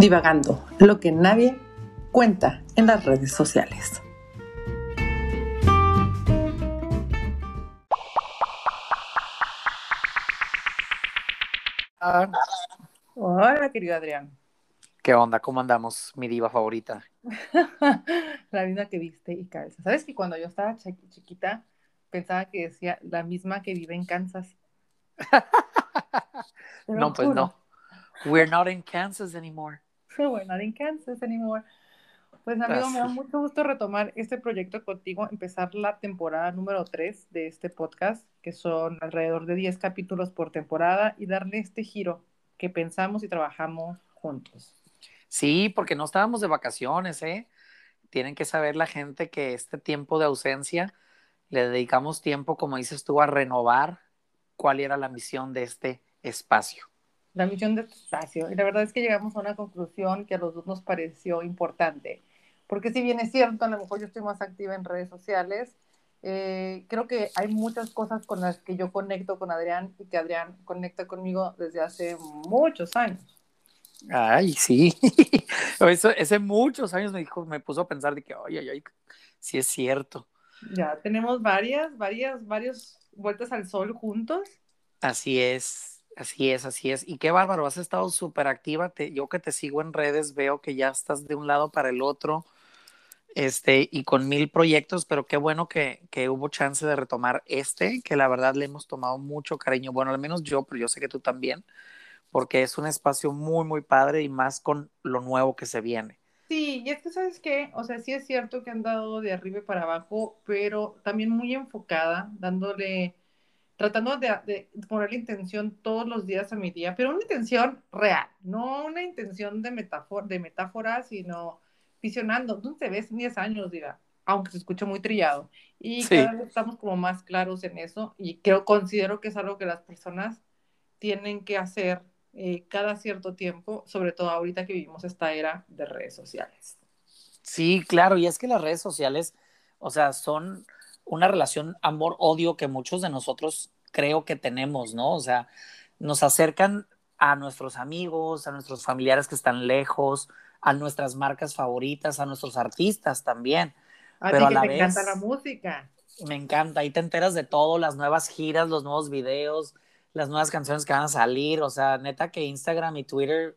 Divagando, lo que nadie cuenta en las redes sociales. Hola, querido Adrián. ¿Qué onda? ¿Cómo andamos, mi diva favorita? la misma que viste y calza. ¿Sabes que cuando yo estaba chiquita pensaba que decía la misma que vive en Kansas? no, pues no. We're not in Kansas anymore. We're not in Kansas anymore. Pues amigo, me da mucho gusto retomar este proyecto contigo, empezar la temporada número 3 de este podcast, que son alrededor de 10 capítulos por temporada, y darle este giro que pensamos y trabajamos juntos. Sí, porque no estábamos de vacaciones, ¿eh? Tienen que saber la gente que este tiempo de ausencia le dedicamos tiempo, como dices tú, a renovar cuál era la misión de este espacio. La misión de este espacio. Y la verdad es que llegamos a una conclusión que a los dos nos pareció importante. Porque si bien es cierto, a lo mejor yo estoy más activa en redes sociales, eh, creo que hay muchas cosas con las que yo conecto con Adrián y que Adrián conecta conmigo desde hace muchos años. Ay, sí. Eso, ese muchos años me dijo, me puso a pensar de que, ay, ay, ay, sí es cierto. Ya tenemos varias, varias, varias vueltas al sol juntos. Así es, así es, así es. Y qué bárbaro, has estado súper activa. yo que te sigo en redes veo que ya estás de un lado para el otro, este, y con mil proyectos, pero qué bueno que, que hubo chance de retomar este, que la verdad le hemos tomado mucho cariño. Bueno, al menos yo, pero yo sé que tú también porque es un espacio muy, muy padre y más con lo nuevo que se viene. Sí, y es que, ¿sabes qué? O sea, sí es cierto que han dado de arriba para abajo, pero también muy enfocada, dándole, tratando de, de poner la intención todos los días a mi día, pero una intención real, no una intención de, metáfora, de metáfora, sino visionando. ¿Dónde te ves en 10 años, diga? Aunque se escuche muy trillado. Y cada vez estamos como más claros en eso y creo, considero que es algo que las personas tienen que hacer eh, cada cierto tiempo, sobre todo ahorita que vivimos esta era de redes sociales. Sí, claro, y es que las redes sociales, o sea, son una relación amor-odio que muchos de nosotros creo que tenemos, ¿no? O sea, nos acercan a nuestros amigos, a nuestros familiares que están lejos, a nuestras marcas favoritas, a nuestros artistas también. A pero ti que te encanta la música. Me encanta, ahí te enteras de todo, las nuevas giras, los nuevos videos, las nuevas canciones que van a salir, o sea, neta que Instagram y Twitter,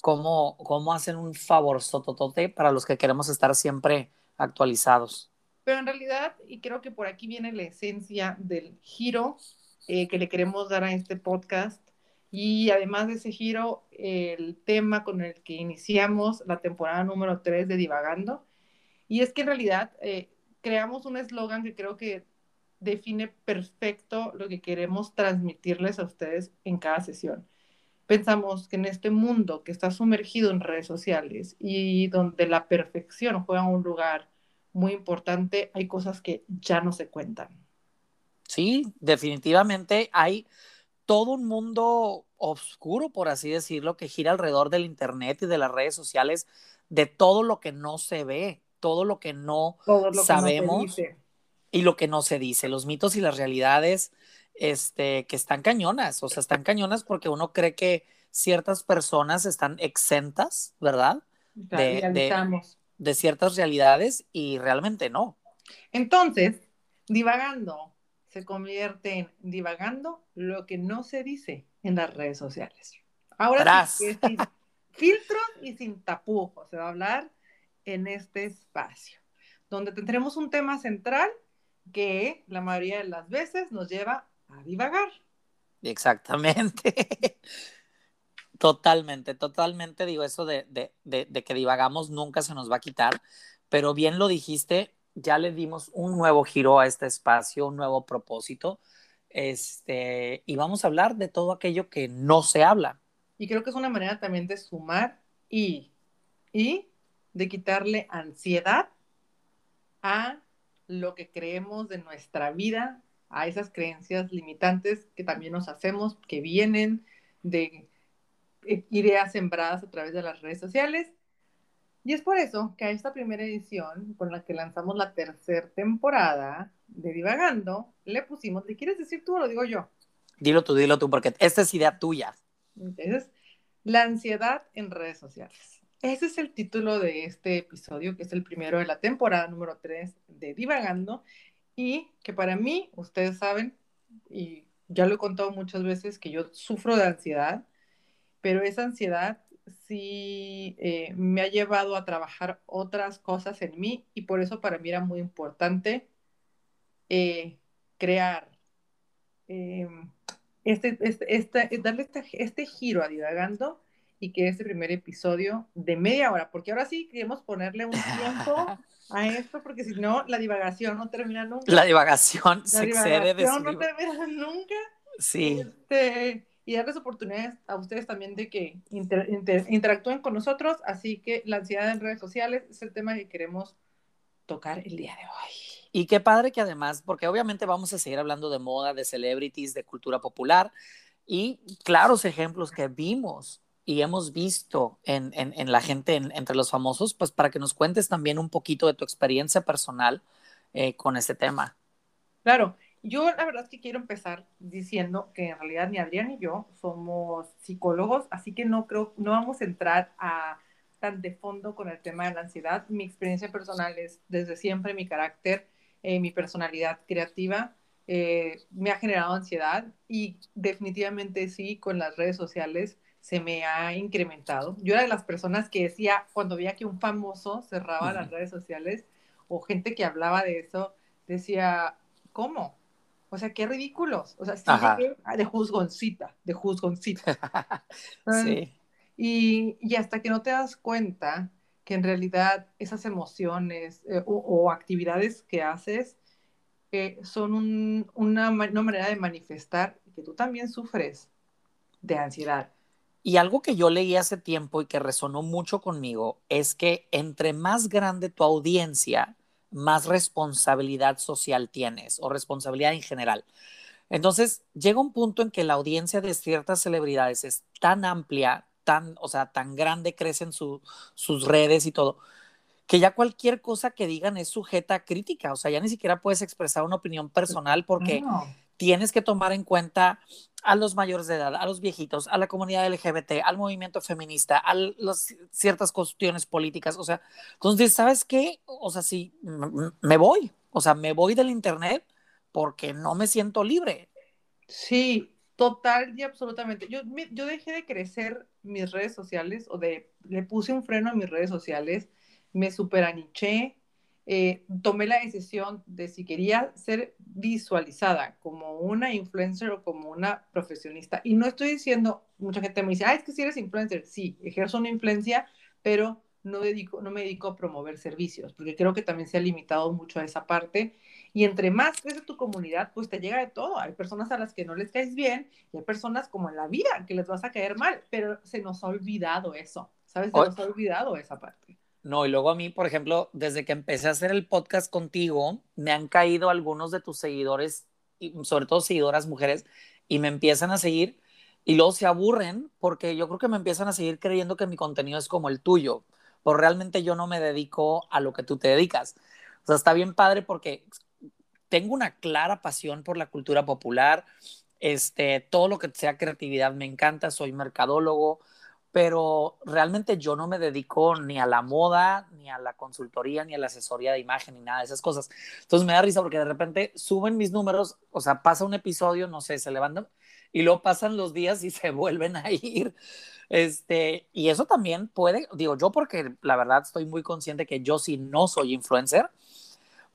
cómo, cómo hacen un favor sototote para los que queremos estar siempre actualizados. Pero en realidad, y creo que por aquí viene la esencia del giro eh, que le queremos dar a este podcast, y además de ese giro, el tema con el que iniciamos la temporada número 3 de Divagando, y es que en realidad eh, creamos un eslogan que creo que define perfecto lo que queremos transmitirles a ustedes en cada sesión. Pensamos que en este mundo que está sumergido en redes sociales y donde la perfección juega un lugar muy importante, hay cosas que ya no se cuentan. Sí, definitivamente hay todo un mundo oscuro, por así decirlo, que gira alrededor del Internet y de las redes sociales, de todo lo que no se ve, todo lo que no sabemos y lo que no se dice, los mitos y las realidades este, que están cañonas, o sea, están cañonas porque uno cree que ciertas personas están exentas, ¿verdad? De, de, ciertas realidades y realmente no. Entonces, divagando se convierte en divagando lo que no se dice en las redes sociales. Ahora sí, sin filtros y sin tapujos se va a hablar en este espacio, donde tendremos un tema central que la mayoría de las veces nos lleva a divagar. Exactamente. totalmente, totalmente digo eso de, que divagamos nunca se nos va a quitar, pero bien lo dijiste, ya le dimos un nuevo giro a este espacio, un nuevo propósito, este, y vamos a hablar de todo aquello que no se habla. Y creo que es una manera también de sumar y, y de quitarle ansiedad a lo que creemos de nuestra vida, a esas creencias limitantes que también nos hacemos, que vienen de ideas sembradas a través de las redes sociales. Y es por eso que a esta primera edición, con la que lanzamos la tercera temporada de Divagando, le pusimos, ¿le quieres decir tú o lo digo yo? Dilo tú, dilo tú, porque esta es idea tuya. Entonces, La ansiedad en redes sociales. Ese es el título de este episodio, que es el primero de la temporada número 3 de Divagando, y que para mí, ustedes saben, y ya lo he contado muchas veces, que yo sufro de ansiedad, pero esa ansiedad sí eh, me ha llevado a trabajar otras cosas en mí y por eso para mí era muy importante eh, crear em, este, este, este, darle este, este giro a Divagando y que este primer episodio de media hora, porque ahora sí queremos ponerle un tiempo a esto, porque si no, la divagación no termina nunca. La divagación la se excede de no termina nunca. Sí. Este, y darles oportunidades a ustedes también de que interactúen con nosotros, así que la ansiedad en redes sociales es el tema que queremos tocar el día de hoy. Y qué padre que además, porque obviamente vamos a seguir hablando de moda, de celebrities, de cultura popular y claros ejemplos que vimos y hemos visto en, en, la gente, entre los famosos, pues para que nos cuentes también un poquito de tu experiencia personal eh, con este tema. Claro, yo la verdad es que quiero empezar diciendo que en realidad ni Adrián ni yo somos psicólogos, así que no creo, no vamos a entrar a tan de fondo con el tema de la ansiedad. Mi experiencia personal es desde siempre mi carácter eh, mi personalidad creativa eh, me ha generado ansiedad y definitivamente sí, con las redes sociales se me ha incrementado. Yo era de las personas que decía, cuando veía que un famoso cerraba las redes sociales o gente que hablaba de eso, decía, ¿cómo? O sea, qué ridículos. O sea, sí de juzgoncita, de juzgoncita. sí. Y, y, hasta que no te das cuenta que en realidad esas emociones eh, o, actividades que haces eh, son una, una, manera de manifestar que tú también sufres de ansiedad. Y algo que yo leí hace tiempo y que resonó mucho conmigo es que entre más grande tu audiencia, más responsabilidad social tienes o responsabilidad en general. Entonces, llega un punto en que la audiencia de ciertas celebridades es tan amplia tan, o sea, tan grande crecen sus redes y todo, que ya cualquier cosa que digan es sujeta a crítica, o sea, ya ni siquiera puedes expresar una opinión personal porque tienes que tomar en cuenta a los mayores de edad, a los viejitos, a la comunidad LGBT, al movimiento feminista, a las ciertas cuestiones políticas, o sea, entonces, ¿sabes qué? O sea, sí, me voy, o sea, me voy del Internet porque no me siento libre. Sí, Total y absolutamente. Yo, yo dejé de crecer mis redes sociales o de, le puse un freno a mis redes sociales, me superaniché, eh, tomé la decisión de si quería ser visualizada como una influencer o como una profesionista. Y no estoy diciendo, mucha gente me dice, ah, es que si eres influencer, sí, ejerzo una influencia, pero no, dedico, no me dedico a promover servicios, porque creo que también se ha limitado mucho a esa parte. Y entre más crece tu comunidad, pues te llega de todo. Hay personas a las que no les caes bien y hay personas como en la vida que les vas a caer mal, pero se nos ha olvidado eso, ¿sabes? Se nos ha olvidado esa parte. No, y luego a mí, por ejemplo, desde que empecé a hacer el podcast contigo, me han caído algunos de tus seguidores, y sobre todo seguidoras mujeres, y me empiezan a seguir y luego se aburren porque yo creo que me empiezan a seguir creyendo que mi contenido es como el tuyo pues realmente yo no me dedico a lo que tú te dedicas. O sea, está bien padre porque tengo una clara pasión por la cultura popular, este, todo lo que sea creatividad me encanta, soy mercadólogo, pero realmente yo no me dedico ni a la moda, ni a la consultoría, ni a la asesoría de imagen, ni nada de esas cosas. Entonces me da risa porque de repente suben mis números, o sea, pasa un episodio, no sé, se levantan y luego pasan los días y se vuelven a ir. Este, y eso también puede, digo yo porque la verdad estoy muy consciente que yo sí no soy influencer,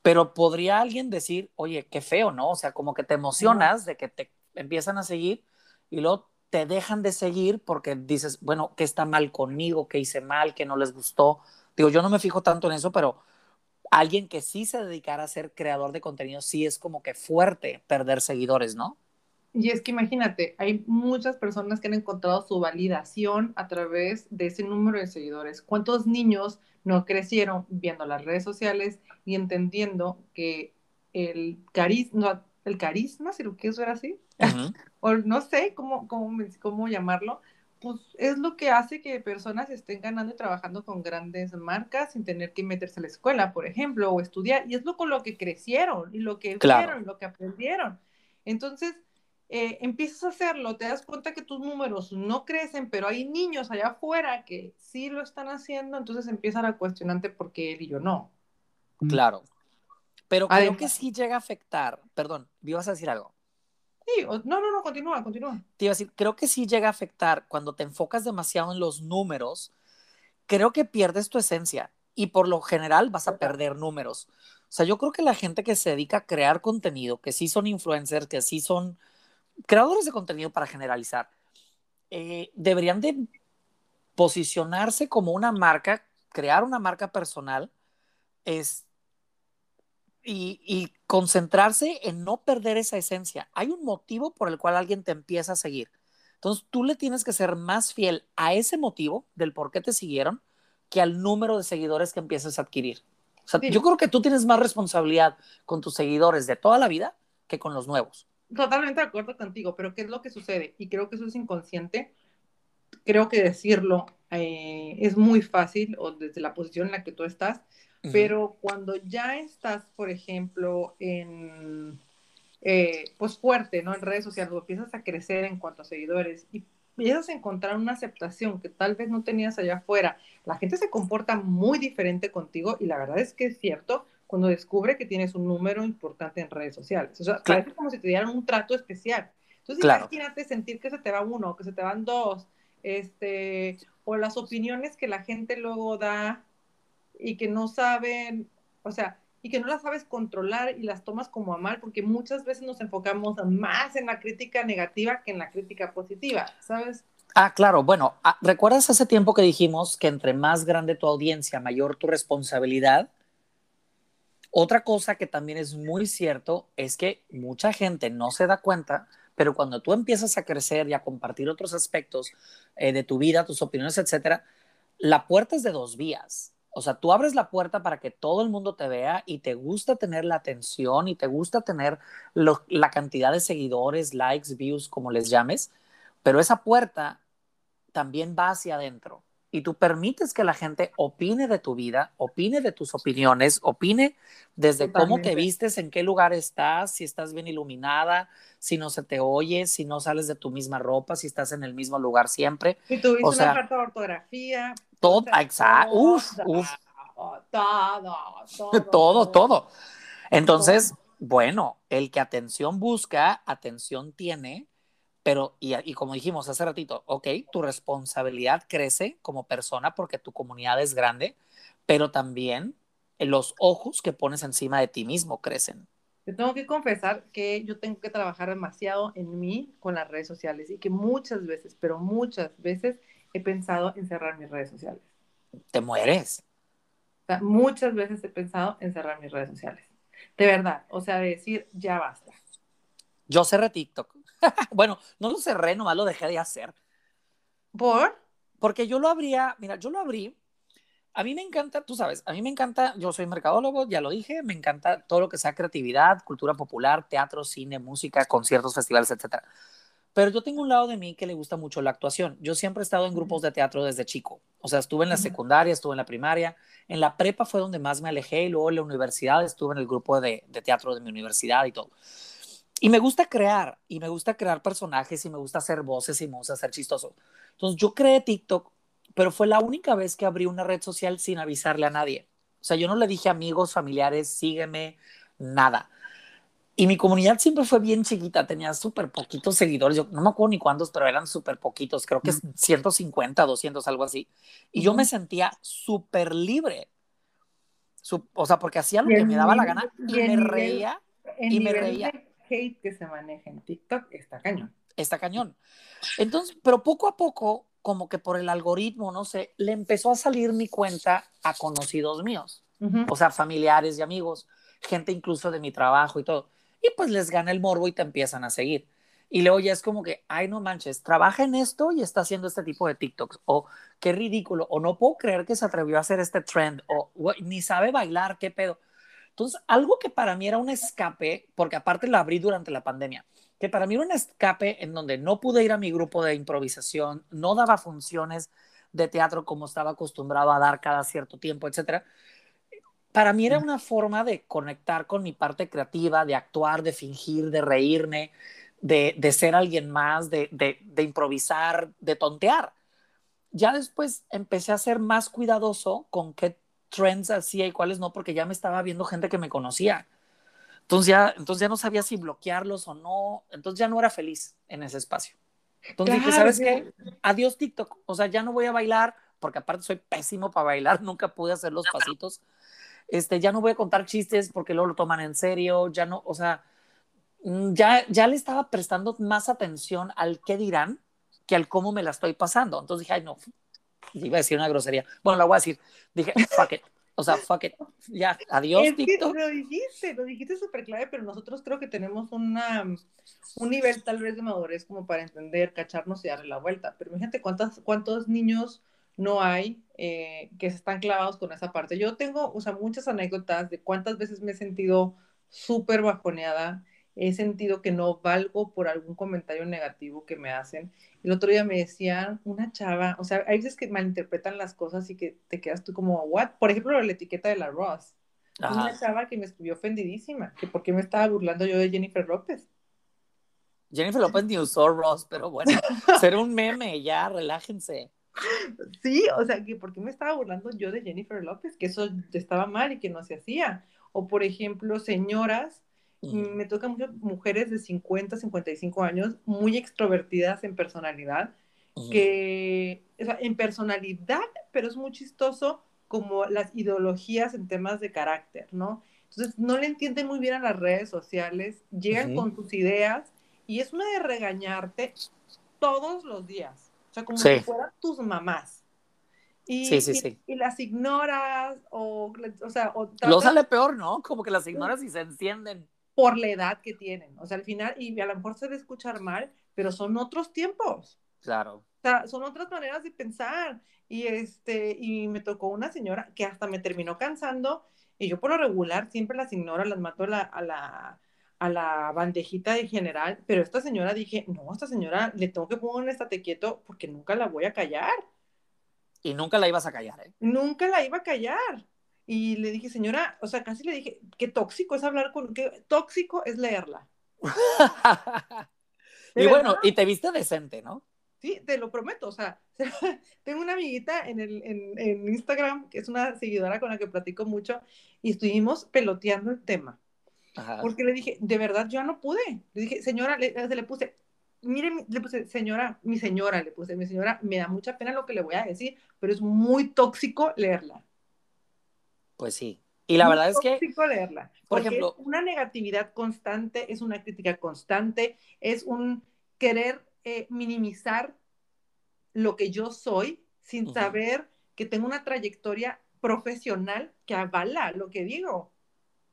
pero podría alguien decir, oye, qué feo, ¿no? O sea, como que te emocionas de que te empiezan a seguir y luego te dejan de seguir porque dices, bueno, ¿qué está mal conmigo? ¿Qué hice mal? ¿Qué no les gustó? Digo, yo no me fijo tanto en eso, pero alguien que sí se dedicara a ser creador de contenido, sí es como que fuerte perder seguidores, ¿no? Y es que imagínate, hay muchas personas que han encontrado su validación a través de ese número de seguidores. ¿Cuántos niños no crecieron viendo las redes sociales y entendiendo que el carisma, el carisma, si lo quieres ver así, o no sé cómo, cómo, cómo llamarlo, pues es lo que hace que personas estén ganando y trabajando con grandes marcas sin tener que meterse a la escuela, por ejemplo, o estudiar. Y es lo con lo que crecieron y lo que vieron, lo que aprendieron. Entonces, eh, empiezas a hacerlo, te das cuenta que tus números no crecen, pero hay niños allá afuera que sí lo están haciendo, entonces empiezan a cuestionarte por qué él y yo no. Claro. Pero creo que sí llega a afectar, perdón, ¿ibas a decir algo? Sí, no, no, no, continúa, continúa. Te iba a decir, creo que sí llega a afectar cuando te enfocas demasiado en los números, creo que pierdes tu esencia y por lo general vas a perder números. O sea, yo creo que la gente que se dedica a crear contenido, que sí son influencers, que sí son creadores de contenido para generalizar, eh, deberían de posicionarse como una marca, crear una marca personal es, y, y, concentrarse en no perder esa esencia. Hay un motivo por el cual alguien te empieza a seguir. Entonces tú le tienes que ser más fiel a ese motivo del por qué te siguieron que al número de seguidores que empiezas a adquirir. O sea, yo creo que tú tienes más responsabilidad con tus seguidores de toda la vida que con los nuevos. Totalmente de acuerdo contigo, pero ¿qué es lo que sucede? Y creo que eso es inconsciente. Creo que decirlo eh, es muy fácil o desde la posición en la que tú estás, pero cuando ya estás, por ejemplo, en, eh, pues fuerte, ¿no? En redes sociales, o empiezas a crecer en cuanto a seguidores y empiezas a encontrar una aceptación que tal vez no tenías allá afuera, la gente se comporta muy diferente contigo y la verdad es que es cierto cuando descubre que tienes un número importante en redes sociales. O sea, parece como si te dieran un trato especial. Entonces, imagínate sentir que se te va uno, que se te van dos, este, o las opiniones que la gente luego da y que no saben, o sea, y que no las sabes controlar y las tomas como a mal, porque muchas veces nos enfocamos más en la crítica negativa que en la crítica positiva, ¿sabes? Ah, claro. Bueno, ah, ¿recuerdas hace tiempo que dijimos que entre más grande tu audiencia, mayor tu responsabilidad? Otra cosa que también es muy cierto es que mucha gente no se da cuenta, pero cuando tú empiezas a crecer y a compartir otros aspectos eh, de tu vida, tus opiniones, etcétera, la puerta es de dos vías. O sea, tú abres la puerta para que todo el mundo te vea y te gusta tener la atención y te gusta tener la cantidad de seguidores, likes, views, como les llames, pero esa puerta también va hacia adentro y tú permites que la gente opine de tu vida, opine de tus opiniones, opine desde cómo te vistes, en qué lugar estás, si estás bien iluminada, si no se te oye, si no sales de tu misma ropa, si estás en el mismo lugar siempre. Si tuviste o sea, una falta de ortografía. Todo, exacto, uf, uf. Todo, todo, todo, todo. Entonces, bueno, el que atención busca, atención tiene, pero, y, y, como dijimos hace ratito, ok, tu responsabilidad crece como persona porque tu comunidad es grande, pero también los ojos que pones encima de ti mismo crecen. Te tengo que confesar que yo tengo que trabajar demasiado en mí con las redes sociales y que muchas veces, pero muchas veces he pensado en cerrar mis redes sociales. Te mueres. O sea, muchas veces he pensado en cerrar mis redes sociales. De verdad, o sea, de decir, ya basta. Yo cerré TikTok. bueno, no lo cerré, nomás lo dejé de hacer. ¿Por? Porque yo lo abría, mira, yo lo abrí. A mí me encanta, tú sabes, a mí me encanta, yo soy mercadólogo, ya lo dije, me encanta todo lo que sea creatividad, cultura popular, teatro, cine, música, conciertos, festivales, etcétera. Pero yo tengo un lado de mí que le gusta mucho la actuación. Yo siempre he estado en grupos de teatro desde chico. O sea, estuve en la secundaria, estuve en la primaria. En la prepa fue donde más me alejé y luego en la universidad estuve en el grupo de, de teatro de mi universidad y todo. Y me gusta crear, y me gusta crear personajes, y me gusta hacer voces, y me gusta ser chistoso. Entonces yo creé TikTok, pero fue la única vez que abrí una red social sin avisarle a nadie. O sea, yo no le dije amigos, familiares, sígueme, nada. Y mi comunidad siempre fue bien chiquita, tenía súper poquitos seguidores, yo no me acuerdo ni cuántos, pero eran súper poquitos, creo que 150, 200, algo así. Y yo me sentía súper libre. o sea, porque hacía lo que me daba la gana y, me reía. Y me reía hate que se maneja en TikTok está cañón. Está cañón. Entonces, pero poco a poco, como que por el algoritmo, no sé, le empezó a salir mi cuenta a conocidos míos, o sea, familiares y amigos, gente incluso de mi trabajo y todo. Y pues les gana el morbo y te empiezan a seguir. Y luego ya es como que, ay, no manches, trabaja en esto y está haciendo este tipo de TikToks. O qué ridículo. O no puedo creer que se atrevió a hacer este trend. O ni sabe bailar, qué pedo. Entonces, algo que para mí era un escape, porque aparte lo abrí durante la pandemia, que para mí era un escape en donde no pude ir a mi grupo de improvisación, no daba funciones de teatro como estaba acostumbrado a dar cada cierto tiempo, etcétera. Para mí era una forma de conectar con mi parte creativa, de actuar, de fingir, de reírme, de, de ser alguien más, de, de, de improvisar, de tontear. Ya después empecé a ser más cuidadoso con qué trends hacía y cuáles no, porque ya me estaba viendo gente que me conocía. Entonces ya, entonces ya no sabía si bloquearlos o no. Entonces ya no era feliz en ese espacio. Entonces dije, ¿sabes qué? Adiós TikTok. O sea, ya no voy a bailar, porque aparte soy pésimo para bailar, nunca pude hacer los pasitos. Este, ya no voy a contar chistes porque luego lo toman en serio, ya no, o sea, mm, ya, ya le estaba prestando más atención al qué dirán que al cómo me la estoy pasando. Entonces dije, ay, no, iba a decir una grosería. Bueno, la voy a decir. Dije, fuck it. O sea, fuck it. Ya, adiós, es TikTok. Que lo dijiste, lo dijiste súper clave, pero nosotros creo que tenemos una, un nivel tal vez de madurez como para entender, cacharnos y darle la vuelta. Pero imagínate cuántas, cuántos niños no hay eh, que se están clavados con esa parte. Yo tengo, o sea, muchas anécdotas de cuántas veces me he sentido súper bajoneada, he sentido que no valgo por algún comentario negativo que me hacen. El otro día me decían una chava, o sea, hay veces que malinterpretan las cosas y que te quedas tú como, ¿what? Por ejemplo, la etiqueta de la Ross. Ajá. Una chava que me escribió ofendidísima, que por qué me estaba burlando yo de Jennifer López. Jennifer López ni usó Ross, pero bueno, ser un meme, ya, relájense. Sí, o sea, que por qué me estaba burlando yo de Jennifer López, que eso estaba mal y que no se hacía. O por ejemplo, señoras. Me tocan muchas mujeres de 50, 55 años, muy extrovertidas en personalidad, que, o sea, en personalidad, pero es muy chistoso como las ideologías en temas de carácter, ¿no? Entonces, no le entienden muy bien a las redes sociales, llegan con sus ideas y es una de regañarte todos los días, o sea, como si fueran tus mamás. Y, sí, sí, sí. Y, las ignoras, o, o sea, o Lo sale peor, ¿no? Como que las ignoras y se encienden por la edad que tienen. O sea, al final, y a lo mejor se debe escuchar mal, pero son otros tiempos. Claro. O sea, son otras maneras de pensar. Y, este, y me tocó una señora que hasta me terminó cansando, y yo por lo regular siempre las ignoro, las mato a la, a la, a la bandejita de general, pero esta señora dije, no, esta señora le tengo que poner un estate quieto porque nunca la voy a callar. Y nunca la ibas a callar, ¿eh? Nunca la iba a callar. Y le dije, señora, o sea, casi le dije, qué tóxico es hablar con, qué tóxico es leerla. y bueno, y te viste decente, ¿no? Sí, te lo prometo, o sea, tengo una amiguita en, el, en, en, Instagram, que es una seguidora con la que platico mucho, y estuvimos peloteando el tema. Ajá. Porque le dije, de verdad, yo no pude. Le dije, señora, le, le puse, mire, le puse, señora, mi señora, le puse, mi señora, me da mucha pena lo que le voy a decir, pero es muy tóxico leerla. Pues sí. Y la verdad es que... leerla. Por ejemplo... una negatividad constante, es una crítica constante, es un querer eh, minimizar lo que yo soy sin saber que tengo una trayectoria profesional que avala lo que digo.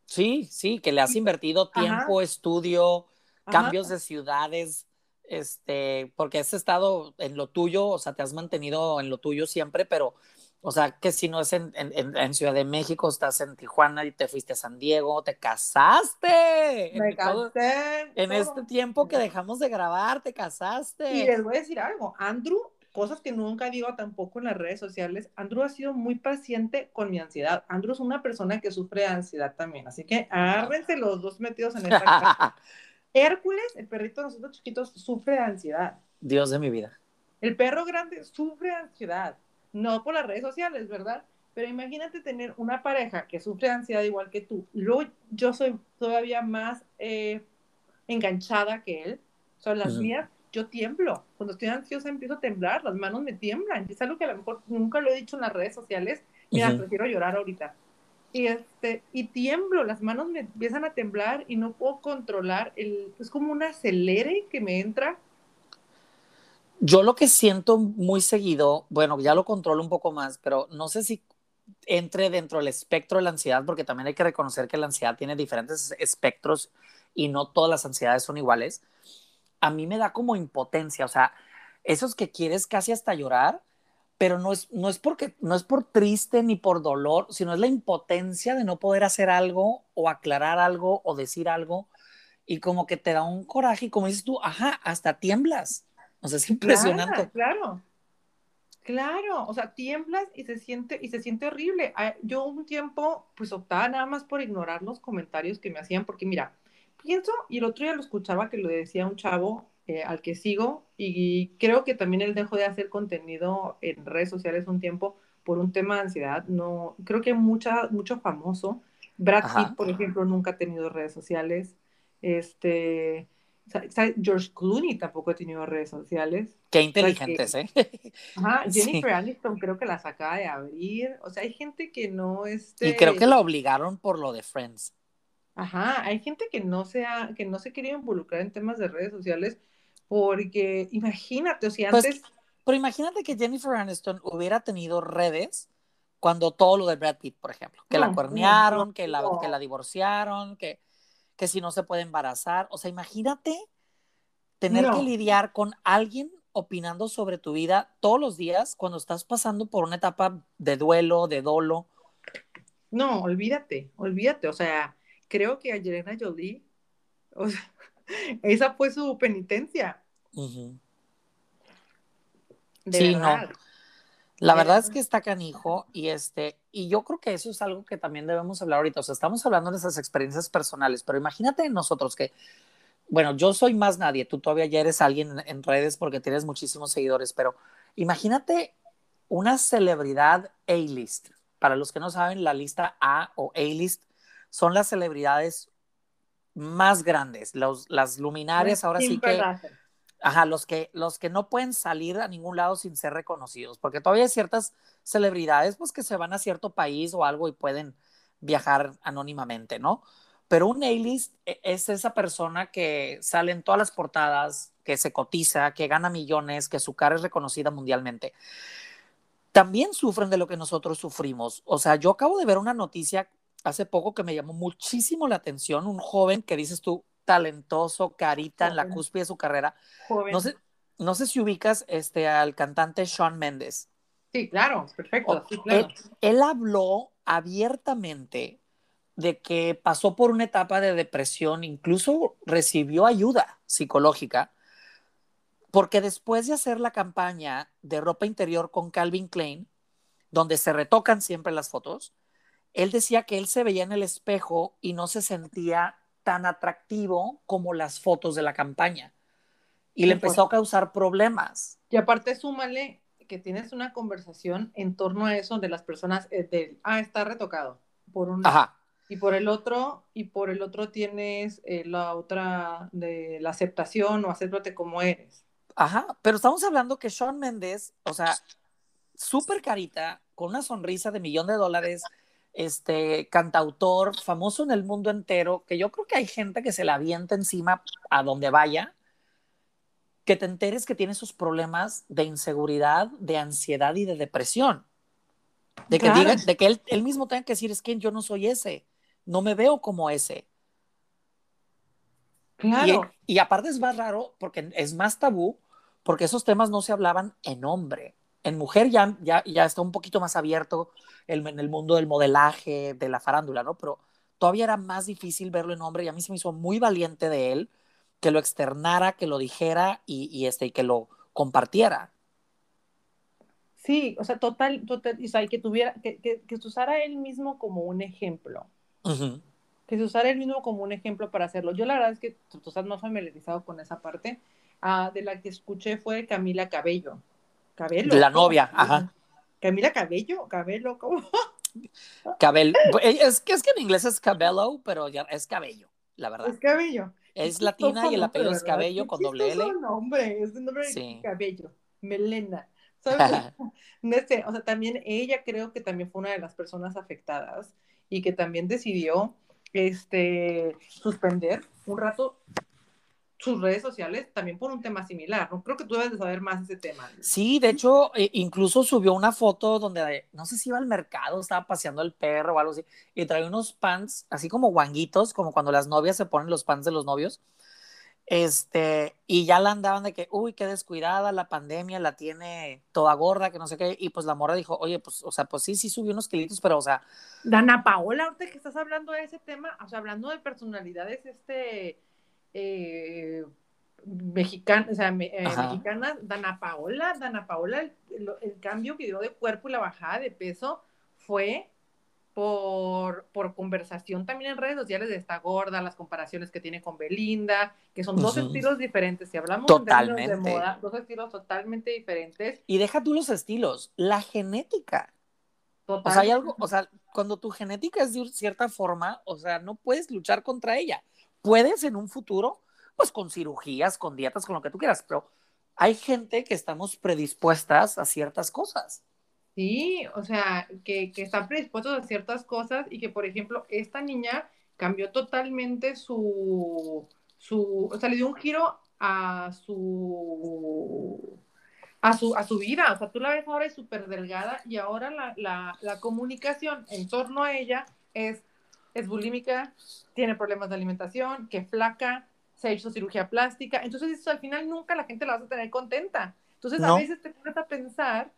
Sí, sí, que le has invertido tiempo, estudio, cambios de ciudades, este, porque has estado en lo tuyo, o sea, te has mantenido en lo tuyo siempre, pero o sea, que si no es en, en, en, Ciudad de México, estás en Tijuana y te fuiste a San Diego, te casaste. Me casé. en este tiempo que dejamos de grabar, te casaste. Y les voy a decir algo, Andrew, cosas que nunca digo tampoco en las redes sociales, Andrew ha sido muy paciente con mi ansiedad. Andrew es una persona que sufre de ansiedad también, así que agárrense los dos metidos en esta casa. Hércules, el perrito de nosotros chiquitos, sufre de ansiedad. Dios de mi vida. El perro grande sufre de ansiedad no por las redes sociales, ¿verdad? Pero imagínate tener una pareja que sufre ansiedad igual que tú. Luego yo soy todavía más eh, enganchada que él. Son las mías, yo tiemblo. Cuando estoy ansiosa empiezo a temblar, las manos me tiemblan. Es algo que a lo mejor nunca lo he dicho en las redes sociales. Mira, prefiero llorar ahorita. Y, este, y tiemblo, las manos me empiezan a temblar y no puedo controlar. El, es como un acelere que me entra yo lo que siento muy seguido, bueno, ya lo controlo un poco más, pero no sé si entre dentro del espectro de la ansiedad, porque también hay que reconocer que la ansiedad tiene diferentes espectros y no todas las ansiedades son iguales. A mí me da como impotencia, o sea, esos que quieres casi hasta llorar, pero no es, no es porque no es por triste ni por dolor, sino es la impotencia de no poder hacer algo o aclarar algo o decir algo y como que te da un coraje y como dices tú, ajá, hasta tiemblas. O sea, es impresionante. Claro, claro, o sea, tiemblas y se siente, y se siente horrible. Ah, yo un tiempo, pues optaba nada más por ignorar los comentarios que me hacían, porque mira, pienso, y el otro día lo escuchaba que lo decía un chavo eh, al que sigo, y creo que también él dejó de hacer contenido en redes sociales un tiempo por un tema de ansiedad. No, creo que mucha, mucho famoso. Brad Pitt, por ejemplo, nunca ha tenido redes sociales. Este, George Clooney tampoco ha tenido redes sociales. Qué inteligentes, ¿eh? Ajá, Jennifer Aniston creo que las acaba de abrir. O sea, hay gente que no este... Y creo que la obligaron por lo de Friends. Ajá, hay gente que no se ha, que no se quería involucrar en temas de redes sociales porque imagínate, o sea, pues, antes... Pero imagínate que Jennifer Aniston hubiera tenido redes cuando todo lo de Brad Pitt, por ejemplo, que la cuernearon, que, la, que la divorciaron, que, que si no se puede embarazar. O sea, imagínate tener que lidiar con alguien opinando sobre tu vida todos los días cuando estás pasando por una etapa de duelo, de dolo. No, olvídate, olvídate. O sea, creo que Angelina Jolie, o sea, esa fue su penitencia. sí, no. La verdad es que está canijo y este, y yo creo que eso es algo que también debemos hablar ahorita. O sea, estamos hablando de esas experiencias personales, pero imagínate nosotros que, bueno, yo soy más nadie, tú todavía ya eres alguien en redes porque tienes muchísimos seguidores, pero imagínate una celebridad A-list. Para los que no saben, la lista A o A-list son las celebridades más grandes, los, las luminarias, ahora sí que... Ajá, los que, los que no pueden salir a ningún lado sin ser reconocidos, porque todavía hay ciertas celebridades pues que se van a cierto país o algo y pueden viajar anónimamente, ¿no? Pero un A-list e, es esa persona que sale en todas las portadas, que se cotiza, que gana millones, que su cara es reconocida mundialmente. También sufren de lo que nosotros sufrimos. O sea, yo acabo de ver una noticia hace poco que me llamó muchísimo la atención, un joven que dices tú, talentoso, carita en la cúspide de su carrera. No sé, no sé si ubicas este, al cantante Sean Mendes. Sí, claro, perfecto. Él, habló abiertamente de que pasó por una etapa de depresión, incluso recibió ayuda psicológica, porque después de hacer la campaña de ropa interior con Calvin Klein, donde se retocan siempre las fotos, él decía que él se veía en el espejo y no se sentía tan atractivo como las fotos de la campaña. Y le empezó a causar problemas. Y aparte, súmale que tienes una conversación en torno a eso de las personas, eh, de, ah, está retocado, por un Y por el otro, y por el otro tienes eh, la otra de la aceptación o acéptate como eres. Ajá, pero estamos hablando que Sean Méndez, o sea, súper carita, con una sonrisa de millón de dólares, este cantautor famoso en el mundo entero, que yo creo que hay gente que se la avienta encima a donde vaya, que te enteres que tiene esos problemas de inseguridad, de ansiedad y de depresión. De que, diga, de que él, él, mismo tenga que decir, es que yo no soy ese, no me veo como ese. Claro. Y, y aparte es más raro porque es más tabú, porque esos temas no se hablaban en hombre en mujer ya, ya, ya está un poquito más abierto el, en el mundo del modelaje, de la farándula, ¿no? Pero todavía era más difícil verlo en hombre y a mí se me hizo muy valiente de él que lo externara, que lo dijera y, y este, y que lo compartiera. Sí, o sea, total, total, o sea, que tuviera, que, que, que, se usara él mismo como un ejemplo. Que se usara él mismo como un ejemplo para hacerlo. Yo la verdad es que tú, estás más familiarizado con esa parte. Uh, de la que escuché fue Camila Cabello. Cabello. La novia, ajá. Camila Cabello, Cabello, ¿cómo? Cabello. Eh, es que, es que en inglés es Cabello, pero ya es cabello, la verdad. Es cabello. Es latina y el apellido es cabello con doble L. Es un nombre, es un nombre de cabello. Melena. ¿Sabes? Este, o sea, también ella creo que también fue una de las personas afectadas y que también decidió este, suspender un rato sus redes sociales también por un tema similar, ¿no? Creo que tú debes de saber más de ese tema. Sí, de hecho, e, incluso subió una foto donde, no sé si iba al mercado, estaba paseando el perro o algo así, y trae unos pants así como guanguitos, como cuando las novias se ponen los pants de los novios, este, y ya la andaban de que, uy, qué descuidada, la pandemia la tiene toda gorda, que no sé qué, y pues la morra dijo, oye, pues, o sea, pues sí, sí subió unos kilitos, pero, o sea... Dana Paola, ahorita que estás hablando de ese tema, o sea, hablando de personalidades, este eh, mexicana, o sea, eh, mexicana, Dana Paola, Dana Paola, el, cambio que dio de cuerpo y la bajada de peso fue por, por conversación también en redes sociales de esta gorda, las comparaciones que tiene con Belinda, que son dos estilos diferentes. Si hablamos totalmente. de moda, dos estilos totalmente diferentes. Y deja tú los estilos, la genética. O sea, hay algo, o sea, cuando tu genética es de cierta forma, o sea, no puedes luchar contra ella. Puedes en un futuro, pues con cirugías, con dietas, con lo que tú quieras, pero hay gente que estamos predispuestas a ciertas cosas. Sí, o sea, que, que están predispuestos a ciertas cosas y que, por ejemplo, esta niña cambió totalmente su, su, o sea, le dio un giro a su, a su, a su vida. O sea, tú la ves ahora es súper delgada y ahora la, la, la, comunicación en torno a ella es, es bulímica, tiene problemas de alimentación, que flaca, se ha hecho cirugía plástica. Entonces, eso al final nunca la gente la vas a tener contenta. Entonces, a veces te pones a pensar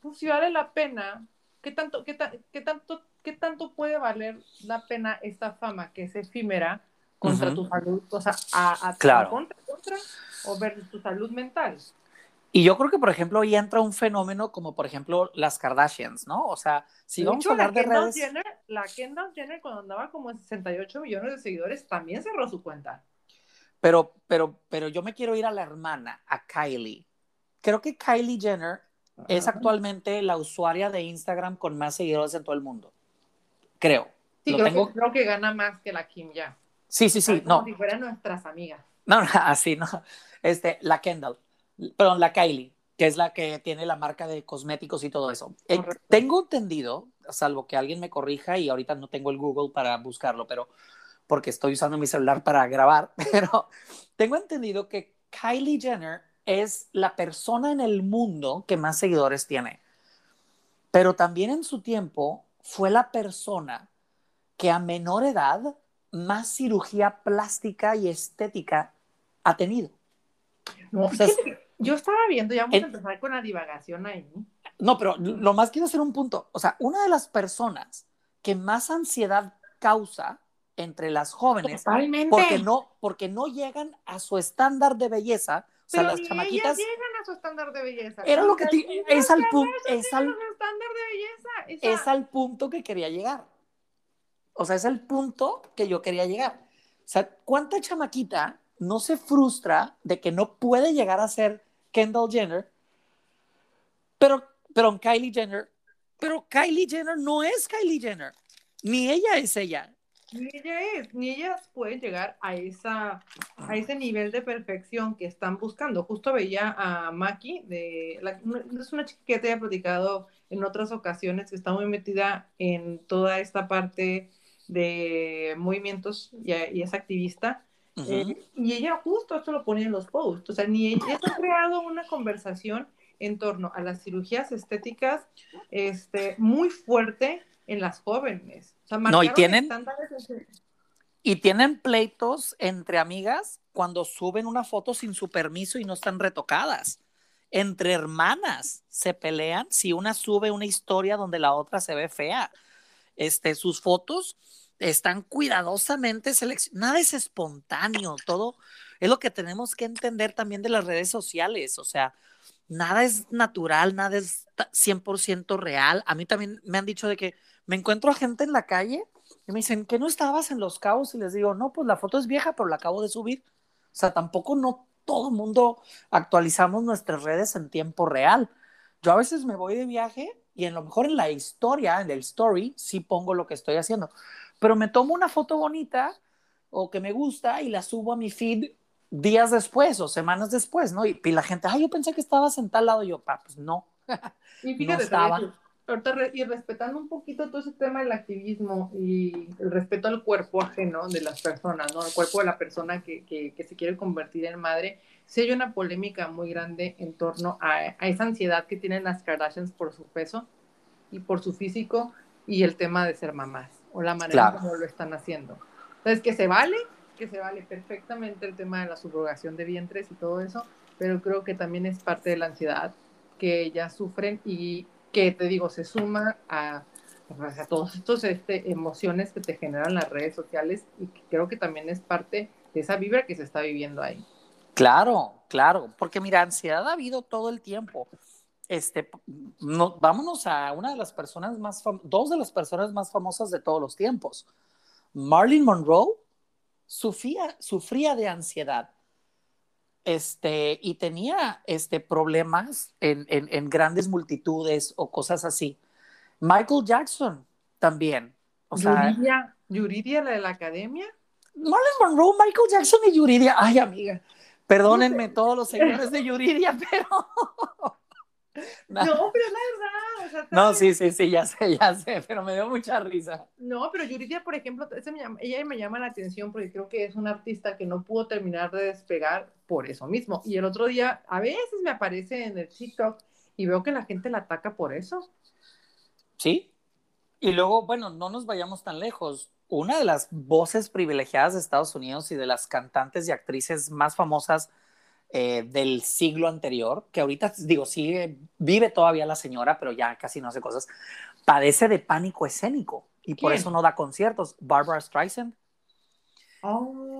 pues si vale la pena, ¿qué tanto, qué, qué tanto, qué tanto puede valer la pena esta fama que es efímera contra tu salud, o sea, a, claro. contra, o ver tu salud mental? Y yo creo que, por ejemplo, ahí entra un fenómeno como, por ejemplo, las Kardashians, ¿no? O sea, si de vamos hecho, a hablar la de redes... Jenner, la Kendall Jenner, cuando andaba como en 68 millones de seguidores, también cerró su cuenta. Pero, pero, pero yo me quiero ir a la hermana, a Kylie. Creo que Kylie Jenner es actualmente la usuaria de Instagram con más seguidores en todo el mundo. Creo. Sí, creo, que, creo, que, gana más que la Kim ya. Sí, sí, sí. Como no. si fueran nuestras amigas. No, no, así, no. Este, la Kendall, perdón, la Kylie, que es la que tiene la marca de cosméticos y todo eso. Eh, tengo entendido, salvo que alguien me corrija y ahorita no tengo el Google para buscarlo, pero porque estoy usando mi celular para grabar, pero tengo entendido que Kylie Jenner es la persona en el mundo que más seguidores tiene. Pero también en su tiempo fue la persona que a menor edad más cirugía plástica y estética ha tenido. No, yo estaba viendo, ya vamos a empezar con la divagación ahí. No, pero lo más quiero hacer un punto. O sea, una de las personas que más ansiedad causa entre las jóvenes porque no, porque no llegan a su estándar de belleza o sea, Pero las ni chamaquitas. Ellas llegan a su estándar de belleza. Era lo que te, es al punto. Es al, estándar de belleza. Esa... es al punto que quería llegar. O sea, es el punto que yo quería llegar. O sea, ¿cuánta chamaquita no se frustra de que no puede llegar a ser Kendall Jenner? Pero, pero Kylie Jenner. Pero Kylie Jenner no es Kylie Jenner. Ni ella es ella ni ella es, ni ellas pueden llegar a, esa, a ese nivel de perfección que están buscando. Justo veía a Maki, de, es una chica que te he platicado en otras ocasiones, que está muy metida en toda esta parte de movimientos y, es activista. Eh, y ella justo esto lo pone en los posts, o sea, ni ella ha creado una conversación en torno a las cirugías estéticas este, muy fuerte en las jóvenes. no, y tienen, y tienen pleitos entre amigas cuando suben una foto sin su permiso y no están retocadas. Entre hermanas se pelean si una sube una historia donde la otra se ve fea. Este, sus fotos están cuidadosamente seleccionadas. Nada es espontáneo, todo es lo que tenemos que entender también de las redes sociales. O sea, nada es natural, nada es 100% real. A mí también me han dicho de que me encuentro a gente en la calle y me dicen, ¿que no estabas en Los Cabos? Y les digo, no, pues la foto es vieja, pero la acabo de subir. O sea, tampoco no todo el mundo actualizamos nuestras redes en tiempo real. Yo a veces me voy de viaje y en lo mejor en la historia, en el story, sí pongo lo que estoy haciendo. Pero me tomo una foto bonita o que me gusta y la subo a mi feed días después o semanas después, ¿no? Y, la gente, ay, yo pensé que estabas en tal lado. Y yo, pa, pues no. Y fíjate, no estaba y respetando un poquito todo ese tema del activismo y el respeto al cuerpo ajeno de las personas, ¿no? El cuerpo de la persona que, que, que se quiere convertir en madre, sí hay una polémica muy grande en torno a, a, esa ansiedad que tienen las Kardashians por su peso y por su físico y el tema de ser mamás o la manera como lo están haciendo. Entonces, que se vale, que se vale perfectamente el tema de la subrogación de vientres y todo eso, pero creo que también es parte de la ansiedad que ellas sufren y que te digo, se suma a, pues, a todas estas este, emociones que te generan las redes sociales y que creo que también es parte de esa vibra que se está viviendo ahí. Claro, claro, porque mira, ansiedad ha habido todo el tiempo. Este, no, vámonos a una de las personas más, dos de las personas más famosas de todos los tiempos. Marilyn Monroe sufría, sufría de ansiedad este, y tenía este, problemas en, en, en, grandes multitudes o cosas así. Michael Jackson también. O Yuridia, Yuridia, la de la academia. Marilyn Monroe, Michael Jackson y Yuridia. Ay, amiga, perdónenme todos los señores de Yuridia, pero No, pero es la verdad. no, sí, sí, sí, ya sé, ya sé, pero me dio mucha risa. No, pero Yuridia, por ejemplo, ella me llama la atención porque creo que es una artista que no pudo terminar de despegar por eso mismo. Y el otro día, a veces me aparece en el TikTok y veo que la gente la ataca por eso. Sí. Y luego, bueno, no nos vayamos tan lejos. Una de las voces privilegiadas de Estados Unidos y de las cantantes y actrices más famosas eh, del siglo anterior, que ahorita, digo, sigue, vive todavía la señora, pero ya casi no hace cosas, padece de pánico escénico y por eso no da conciertos. Barbara Streisand.